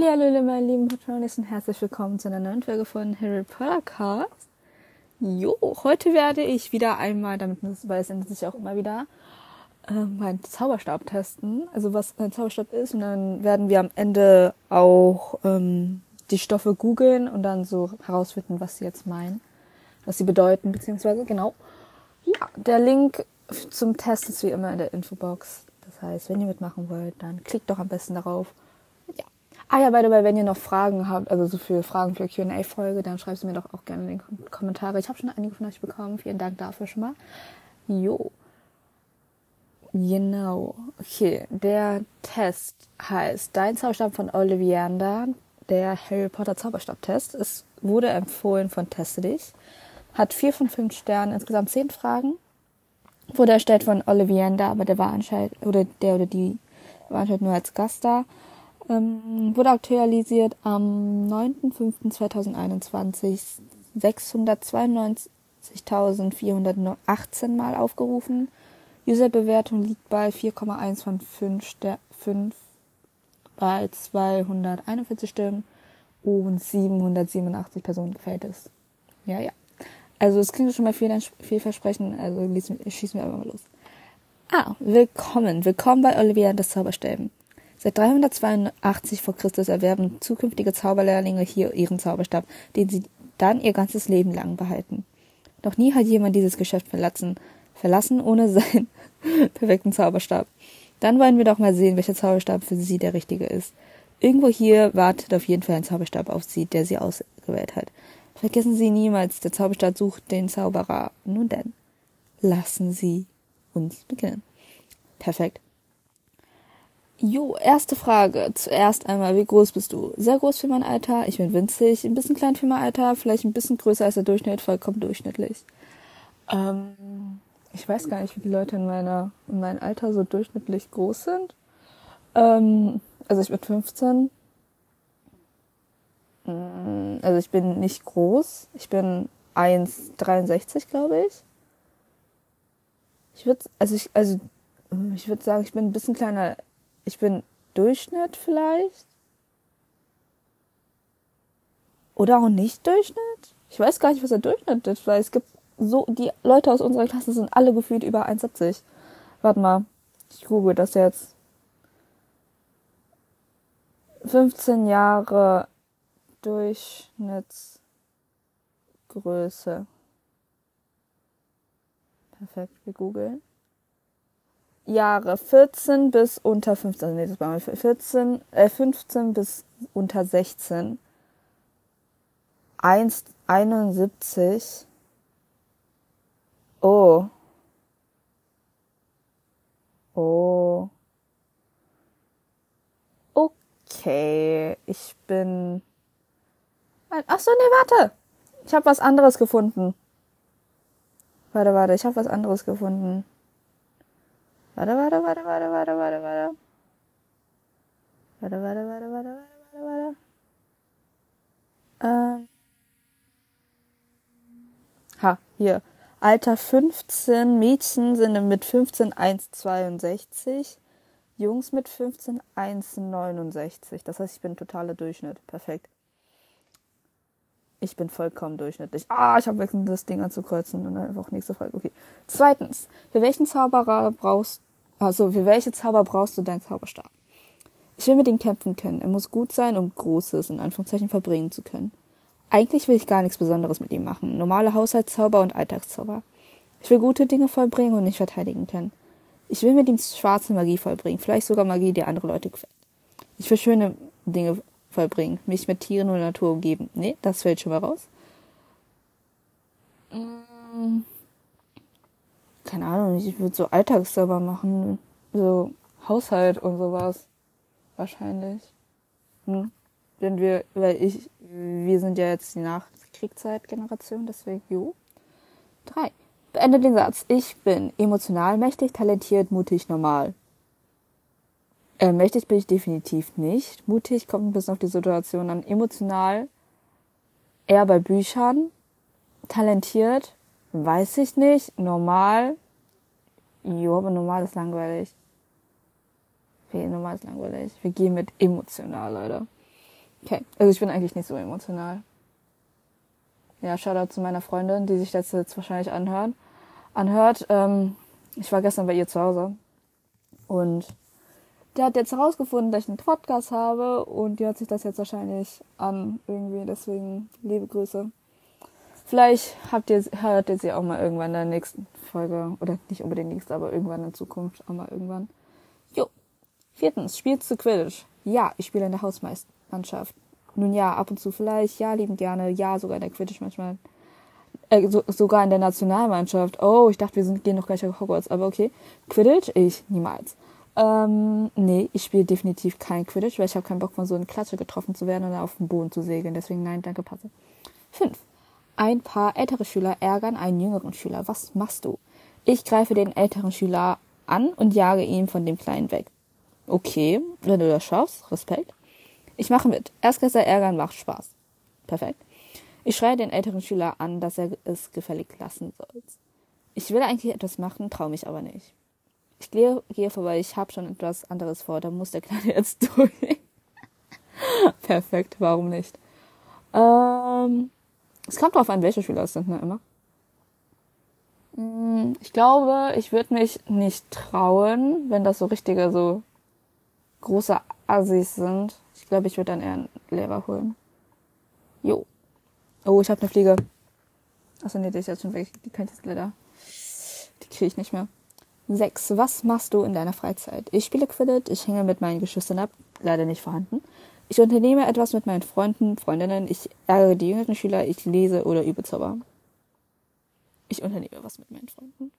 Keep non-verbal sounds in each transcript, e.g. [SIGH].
Hallo, meine lieben Patronis und herzlich willkommen zu einer neuen Folge von Harry Potter Cast. Jo, heute werde ich wieder einmal, damit weil es ändert sich auch immer wieder, äh, meinen Zauberstab testen. Also was ein Zauberstab ist und dann werden wir am Ende auch ähm, die Stoffe googeln und dann so herausfinden, was sie jetzt meinen, was sie bedeuten, beziehungsweise genau. Ja, der Link zum Test ist wie immer in der Infobox. Das heißt, wenn ihr mitmachen wollt, dann klickt doch am besten darauf. Ah ja, by the way, wenn ihr noch Fragen habt, also so für Fragen für Q&A-Folge, dann schreibt sie mir doch auch gerne in die Kommentare. Ich habe schon einige von euch bekommen. Vielen Dank dafür schon mal. Jo. Genau. Okay, der Test heißt Dein Zauberstab von Ollivander, der Harry Potter Zauberstab-Test. Es wurde empfohlen von Teste dich. Hat vier von fünf Sternen, insgesamt zehn Fragen wurde erstellt von Olivienda, aber der war anscheinend, oder der oder die war anscheinend nur als Gast da. Ähm, wurde aktualisiert am 9.5.2021, 692.418 Mal aufgerufen. Userbewertung liegt bei 4,1 von 5, Ster 5 bei 241 Stimmen und 787 Personen gefällt es. Ja, ja. Also es klingt schon mal viel, vielversprechend, also schießen wir einfach mal los. Ah, willkommen. Willkommen bei Olivia und das Zauberstäben. Seit 382 vor Christus erwerben zukünftige Zauberlehrlinge hier ihren Zauberstab, den sie dann ihr ganzes Leben lang behalten. Noch nie hat jemand dieses Geschäft verlassen, verlassen ohne seinen [LAUGHS] perfekten Zauberstab. Dann wollen wir doch mal sehen, welcher Zauberstab für sie der richtige ist. Irgendwo hier wartet auf jeden Fall ein Zauberstab auf sie, der sie ausgewählt hat. Vergessen Sie niemals, der Zauberstab sucht den Zauberer. Nun denn, lassen Sie uns beginnen. Perfekt. Jo, erste Frage. Zuerst einmal, wie groß bist du? Sehr groß für mein Alter. Ich bin winzig. Ein bisschen klein für mein Alter. Vielleicht ein bisschen größer als der Durchschnitt. Vollkommen durchschnittlich. Ähm, ich weiß gar nicht, wie die Leute in meiner, in meinem Alter so durchschnittlich groß sind. Ähm, also ich bin 15. Mm, also ich bin nicht groß. Ich bin 1,63, glaube ich. Ich würde, also ich, also ich würde sagen, ich bin ein bisschen kleiner. Ich bin Durchschnitt vielleicht. Oder auch nicht Durchschnitt. Ich weiß gar nicht, was der Durchschnitt ist, weil es gibt so, die Leute aus unserer Klasse sind alle gefühlt über 1,70. Warte mal. Ich google das jetzt. 15 Jahre Durchschnittsgröße. Perfekt, wir googeln. Jahre 14 bis unter 15, also nee, das war mal 14, äh, 15 bis unter 16. 1,71. Oh. Oh. Okay, ich bin Ach so, nee, warte. Ich habe was anderes gefunden. Warte, warte, ich habe was anderes gefunden. Warte, warte, warte, warte, warte, warte, warte. Warte, warte, warte, warte, warte, warte, warte. Ähm. Ha, hier. Alter 15, Mädchen sind mit 15 1,62, Jungs mit 15 1,69. Das heißt, ich bin totaler Durchschnitt. Perfekt. Ich bin vollkommen durchschnittlich. Ah, ich habe vergessen, das Ding anzukreuzen und dann einfach nächste Frage. Okay. Zweitens, für welchen Zauberer brauchst, also für welche Zauber brauchst du deinen Zauberstab? Ich will mit ihm kämpfen können. Er muss gut sein, um Großes in Anführungszeichen verbringen zu können. Eigentlich will ich gar nichts Besonderes mit ihm machen. Normale Haushaltszauber und Alltagszauber. Ich will gute Dinge vollbringen und nicht verteidigen können. Ich will mit ihm schwarze Magie vollbringen. Vielleicht sogar Magie, die andere Leute gefällt. Ich will schöne Dinge vollbringen. Mich mit Tieren und Natur umgeben. Nee, das fällt schon mal raus. Mm. Keine Ahnung, ich würde so Alltagssauber machen. So Haushalt und sowas. Wahrscheinlich. Hm. Denn wir, weil ich, wir sind ja jetzt die Nachkriegszeitgeneration, deswegen, jo. Drei. Beende den Satz. Ich bin emotional, mächtig, talentiert, mutig, normal. Äh, mächtig bin ich definitiv nicht. Mutig kommt ein bisschen auf die Situation an. Emotional eher bei Büchern. Talentiert weiß ich nicht. Normal. Jo, aber normal ist langweilig. Okay, normal ist langweilig. Wir gehen mit emotional, Leute. Okay, also ich bin eigentlich nicht so emotional. Ja, Shoutout zu meiner Freundin, die sich das jetzt wahrscheinlich anhört. Anhört. Ähm, ich war gestern bei ihr zu Hause und der hat jetzt herausgefunden, dass ich einen Podcast habe und die hört sich das jetzt wahrscheinlich an irgendwie. Deswegen liebe Grüße. Vielleicht habt ihr, hört ihr sie auch mal irgendwann in der nächsten Folge. Oder nicht unbedingt nächste, aber irgendwann in Zukunft auch mal irgendwann. Jo. Viertens, spielst du Quidditch? Ja, ich spiele in der Hausmannschaft. Nun ja, ab und zu vielleicht, ja, liebend gerne, ja, sogar in der Quidditch manchmal. Äh, so, sogar in der Nationalmannschaft. Oh, ich dachte, wir sind, gehen noch gleich auf Hogwarts, aber okay. Quidditch? Ich, niemals. Ähm, nee, ich spiele definitiv kein Quidditch, weil ich habe keinen Bock von so einer Klatsche getroffen zu werden oder auf dem Boden zu segeln. Deswegen nein, danke, passe. Fünf. Ein paar ältere Schüler ärgern einen jüngeren Schüler. Was machst du? Ich greife den älteren Schüler an und jage ihn von dem Kleinen weg. Okay, wenn du das schaffst, Respekt. Ich mache mit. Erstklässler ärgern macht Spaß. Perfekt. Ich schreie den älteren Schüler an, dass er es gefällig lassen soll. Ich will eigentlich etwas machen, traue mich aber nicht. Ich gehe, gehe vorbei, ich habe schon etwas anderes vor, da muss der Kleine [LAUGHS] jetzt durch. Perfekt, warum nicht? Ähm, es kommt drauf an, welche Schüler es sind, ne, immer. Mm, ich glaube, ich würde mich nicht trauen, wenn das so richtige, so große Assis sind. Ich glaube, ich würde dann eher einen Lehrer holen. Jo. Oh, ich habe eine Fliege. Achso, nee, die ist jetzt schon weg. Die kann ich jetzt leider. Die kriege ich nicht mehr. Sechs. Was machst du in deiner Freizeit? Ich spiele Quidditch, ich hänge mit meinen Geschwistern ab. Leider nicht vorhanden. Ich unternehme etwas mit meinen Freunden, Freundinnen, ich ärgere die jüngeren Schüler, ich lese oder übe Zauber. Ich unternehme was mit meinen Freunden.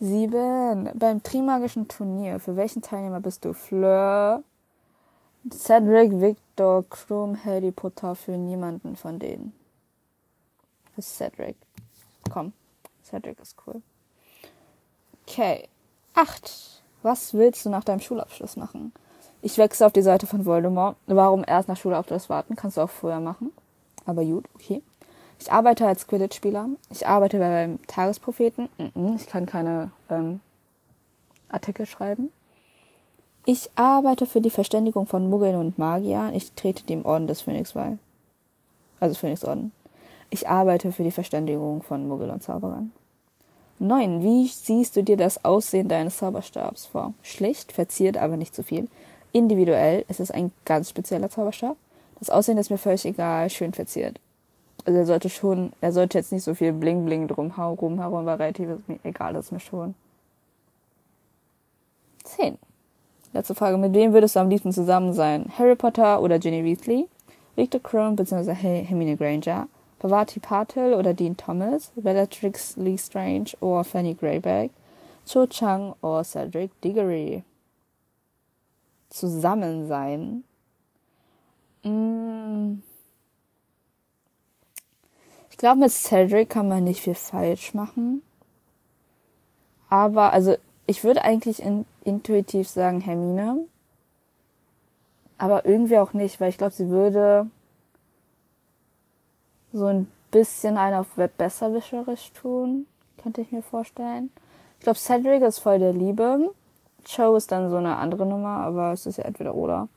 Sieben. Beim Trimagischen Turnier, für welchen Teilnehmer bist du? Fleur, Cedric, Victor, Krumm, Harry Potter, für niemanden von denen. Für Cedric. Komm, Cedric ist cool. Okay. Acht. Was willst du nach deinem Schulabschluss machen? Ich wechsle auf die Seite von Voldemort. Warum erst nach Schulabschluss warten? Kannst du auch vorher machen. Aber gut, okay. Ich arbeite als Quidditch-Spieler. Ich arbeite beim Tagespropheten. Ich kann keine ähm, Artikel schreiben. Ich arbeite für die Verständigung von Muggeln und Magiern. Ich trete dem Orden des Phönix bei. Also Phönixorden. Ich arbeite für die Verständigung von Muggel und Zauberern. 9. Wie siehst du dir das Aussehen deines Zauberstabs vor? Schlicht, verziert, aber nicht zu viel individuell ist es ein ganz spezieller Zauberstab. Das Aussehen ist mir völlig egal, schön verziert. Also er sollte schon, er sollte jetzt nicht so viel Bling Bling drumherum herum, weil relativ ist mir egal, das ist mir schon. 10. Letzte Frage, mit wem würdest du am liebsten zusammen sein? Harry Potter oder Ginny Weasley? Victor Crumb bzw. Hermine Granger? Pavati Patel oder Dean Thomas? Bellatrix Lestrange oder Fanny Greyback? Cho Chang oder Cedric Diggory? Zusammen sein. Mm. Ich glaube, mit Cedric kann man nicht viel falsch machen. Aber, also, ich würde eigentlich in, intuitiv sagen Hermine. Aber irgendwie auch nicht, weil ich glaube, sie würde so ein bisschen einen auf besserwischerisch tun. Könnte ich mir vorstellen. Ich glaube, Cedric ist voll der Liebe. Show ist dann so eine andere Nummer, aber es ist ja entweder oder.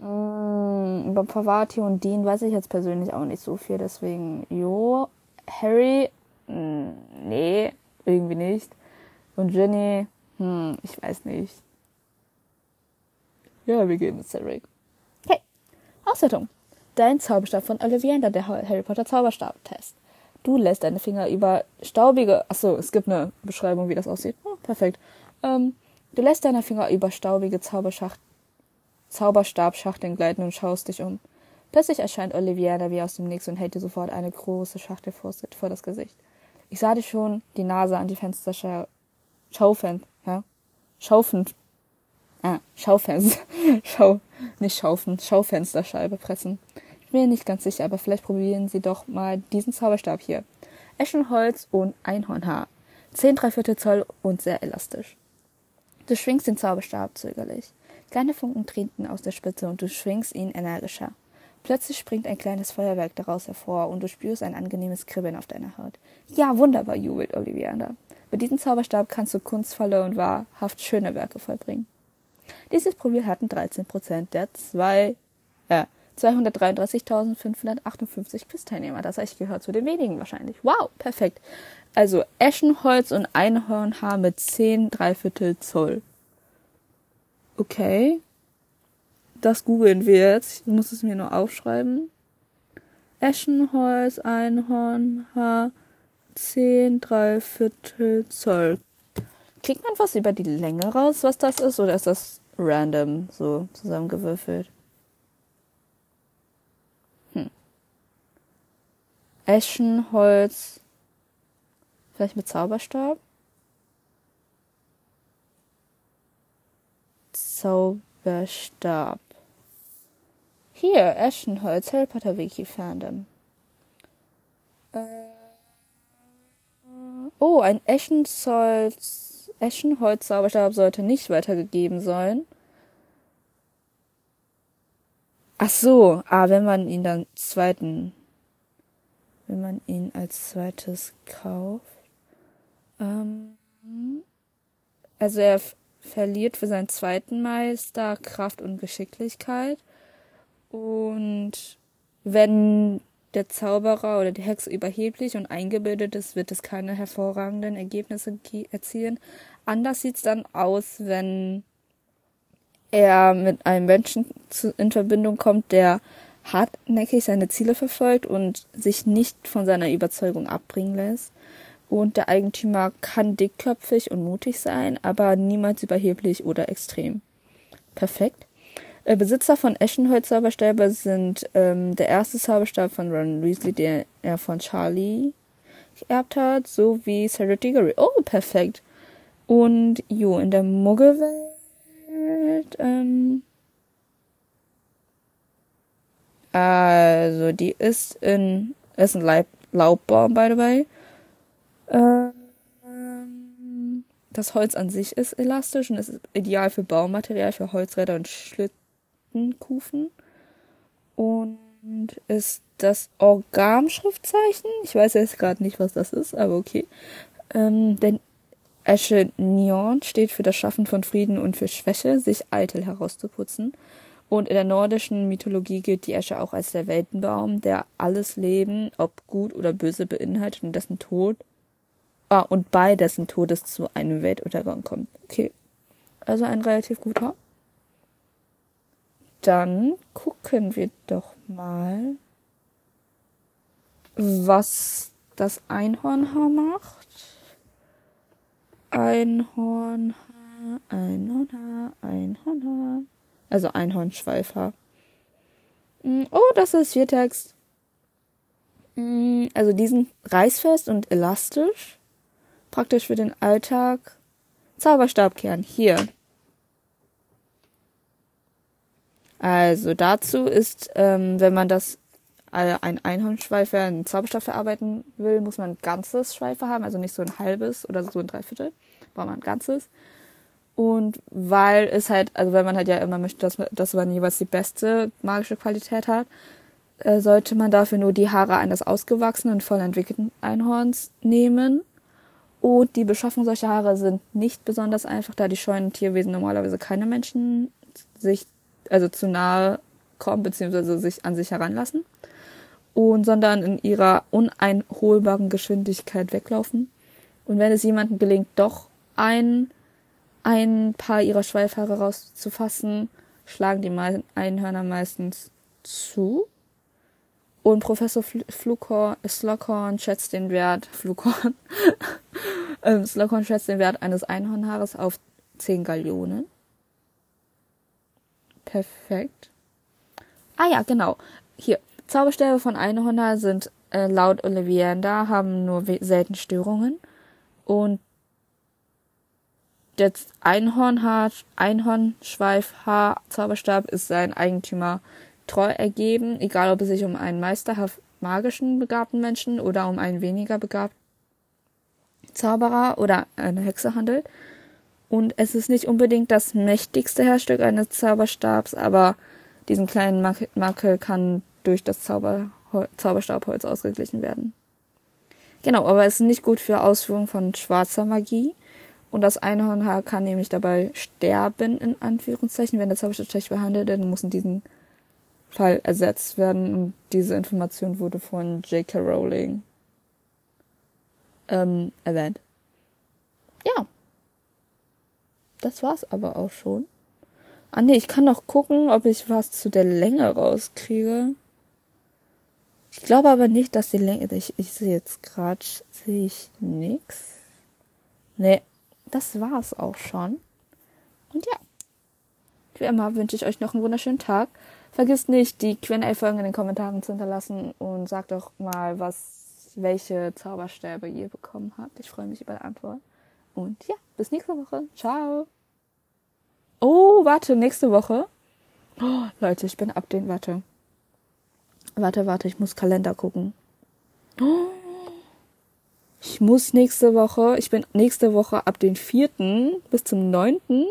Mm, über Pavati und Dean weiß ich jetzt persönlich auch nicht so viel, deswegen, jo. Harry, mm, nee, irgendwie nicht. Und Jenny, hm, ich weiß nicht. Ja, wir gehen mit Cedric. Okay. Auswertung. Dein Zauberstab von Ollivander, der Harry Potter Zauberstab-Test. Du lässt deine Finger über staubige, achso, es gibt eine Beschreibung, wie das aussieht. Oh, perfekt. Ähm, du lässt deine Finger über staubige Zauberschacht, Zauberstabschachteln gleiten und schaust dich um. Plötzlich erscheint Oliviera wie aus dem Nix und hält dir sofort eine große Schachtel vor, das Gesicht. Ich sah dich schon die Nase an die Fenster Schaufen, ja? Schaufen, ah, Schaufenster, [LAUGHS] Schau, nicht Schaufen, Schaufensterscheibe pressen. Ich bin mir nicht ganz sicher, aber vielleicht probieren Sie doch mal diesen Zauberstab hier. Eschenholz und Einhornhaar. Zehn Dreiviertel Zoll und sehr elastisch. Du schwingst den Zauberstab zögerlich. Kleine Funken treten aus der Spitze und du schwingst ihn energischer. Plötzlich springt ein kleines Feuerwerk daraus hervor und du spürst ein angenehmes Kribbeln auf deiner Haut. Ja, wunderbar, jubelt Oliviander. Mit diesem Zauberstab kannst du kunstvolle und wahrhaft schöne Werke vollbringen. Dieses Profil hatten 13% der zwei, äh, 233.558 Quiz-Teilnehmer. Das heißt, ich gehöre zu den wenigen wahrscheinlich. Wow, perfekt. Also Eschenholz und Einhornhaar mit 10 Dreiviertel Zoll. Okay. Das googeln wir jetzt. Ich muss es mir nur aufschreiben. Eschenholz, Einhornhaar, 10 Dreiviertel Zoll. Kriegt man was über die Länge raus, was das ist, oder ist das random so zusammengewürfelt? Hm. Eschenholz, vielleicht mit Zauberstab? Zauberstab. Hier, Eschenholz, Harry Potter Wiki Fandom. Äh, oh, ein Eschenholz, Eschenholz Zauberstab sollte nicht weitergegeben sein. Ach so, ah, wenn man ihn dann zweiten, wenn man ihn als zweites kauft. Ähm, also er verliert für seinen zweiten Meister Kraft und Geschicklichkeit. Und wenn der Zauberer oder die Hexe überheblich und eingebildet ist, wird es keine hervorragenden Ergebnisse erzielen. Anders sieht es dann aus, wenn er mit einem Menschen in Verbindung kommt, der hartnäckig seine Ziele verfolgt und sich nicht von seiner Überzeugung abbringen lässt. Und der Eigentümer kann dickköpfig und mutig sein, aber niemals überheblich oder extrem. Perfekt. Äh, Besitzer von Eschenholz Zauberstäbe sind ähm, der erste Zauberstab von Ron Weasley, den er von Charlie geerbt hat, sowie Sarah Diggory. Oh, perfekt. Und jo, in der Muggelwelt, ähm, also die ist in, ist ein Leib, Laubbaum, by the way. Ähm, das Holz an sich ist elastisch und ist ideal für Baumaterial, für Holzräder und Schlitten Kufen und ist das Orgam-Schriftzeichen. Ich weiß jetzt gerade nicht, was das ist, aber okay. Ähm, denn Esche Nion steht für das Schaffen von Frieden und für Schwäche, sich eitel herauszuputzen. Und in der nordischen Mythologie gilt die Esche auch als der Weltenbaum, der alles Leben, ob gut oder böse, beinhaltet und dessen Tod, ah, und bei dessen Todes zu einem Weltuntergang kommt. Okay. Also ein relativ guter dann gucken wir doch mal, was das Einhornhaar macht. Einhornhaar, Einhornhaar, Einhornhaar. Also Einhornschweifhaar. Mm, oh, das ist Viertext. Mm, also diesen reißfest und elastisch. Praktisch für den Alltag. Zauberstabkern. Hier. Also dazu ist, ähm, wenn man das äh, ein Einhornschweifer einen Zauberstab verarbeiten will, muss man ein ganzes Schweifer haben, also nicht so ein halbes oder so ein Dreiviertel, braucht man ein ganzes. Und weil es halt, also wenn man halt ja immer möchte, dass, dass man jeweils die beste magische Qualität hat, äh, sollte man dafür nur die Haare eines ausgewachsenen, voll entwickelten Einhorns nehmen. Und die Beschaffung solcher Haare sind nicht besonders einfach, da die scheuen Tierwesen normalerweise keine Menschen sich also zu nahe kommen, beziehungsweise sich an sich heranlassen. Und sondern in ihrer uneinholbaren Geschwindigkeit weglaufen. Und wenn es jemandem gelingt, doch ein, ein paar ihrer Schweifhaare rauszufassen, schlagen die Einhörner meistens zu. Und Professor Flughorn, Slughorn schätzt den Wert, Flughorn, [LAUGHS] ähm, Slughorn schätzt den Wert eines Einhornhaares auf 10 Gallionen. Perfekt. Ah ja, genau. Hier. Zauberstäbe von Einhorner sind äh, laut Olivienda, haben nur selten Störungen. Und der Einhornhaar, Einhornschweifhaar Zauberstab ist sein Eigentümer treu ergeben, egal ob es sich um einen meisterhaft magischen begabten Menschen oder um einen weniger begabten Zauberer oder eine Hexe handelt. Und es ist nicht unbedingt das mächtigste Herzstück eines Zauberstabs, aber diesen kleinen Makel kann durch das Zauber Zauberstabholz ausgeglichen werden. Genau, aber es ist nicht gut für Ausführung von schwarzer Magie. Und das Einhornhaar kann nämlich dabei sterben, in Anführungszeichen, wenn der Zauberstab schlecht behandelt, dann muss in diesem Fall ersetzt werden. Und diese Information wurde von J.K. Rowling ähm, erwähnt. Ja. Das war's aber auch schon. Ah nee, ich kann noch gucken, ob ich was zu der Länge rauskriege. Ich glaube aber nicht, dass die Länge. Ich, ich sehe jetzt gerade, sehe ich nix. Nee, das war's auch schon. Und ja. Wie immer wünsche ich euch noch einen wunderschönen Tag. Vergisst nicht, die Q&A-Folgen in den Kommentaren zu hinterlassen und sagt doch mal, was, welche Zauberstäbe ihr bekommen habt. Ich freue mich über die Antwort. Und ja, bis nächste Woche. Ciao. Oh, warte, nächste Woche. Oh, Leute, ich bin ab den, warte. Warte, warte, ich muss Kalender gucken. Oh, ich muss nächste Woche, ich bin nächste Woche ab den vierten bis zum neunten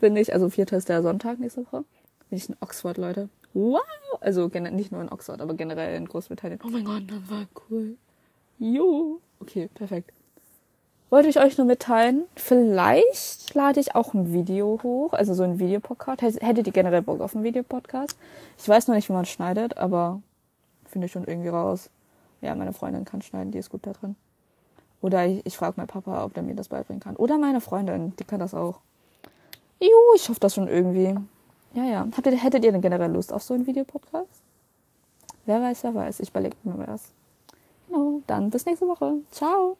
bin ich, also vierter ist der Sonntag nächste Woche, bin ich in Oxford, Leute. Wow! Also nicht nur in Oxford, aber generell in Großbritannien. Oh mein Gott, das war cool. Jo. Okay, perfekt. Wollte ich euch nur mitteilen, vielleicht lade ich auch ein Video hoch, also so ein Videopodcast. Hättet ihr generell Bock auf einen Videopodcast? Ich weiß noch nicht, wie man schneidet, aber finde ich schon irgendwie raus. Ja, meine Freundin kann schneiden, die ist gut da drin. Oder ich, ich frage meinen Papa, ob der mir das beibringen kann. Oder meine Freundin, die kann das auch. Jo, ich hoffe das schon irgendwie. Ja, ja. Habt ihr, hättet ihr denn generell Lust auf so einen Videopodcast? Wer weiß, wer weiß. Ich überlege mir das. Genau, dann bis nächste Woche. Ciao.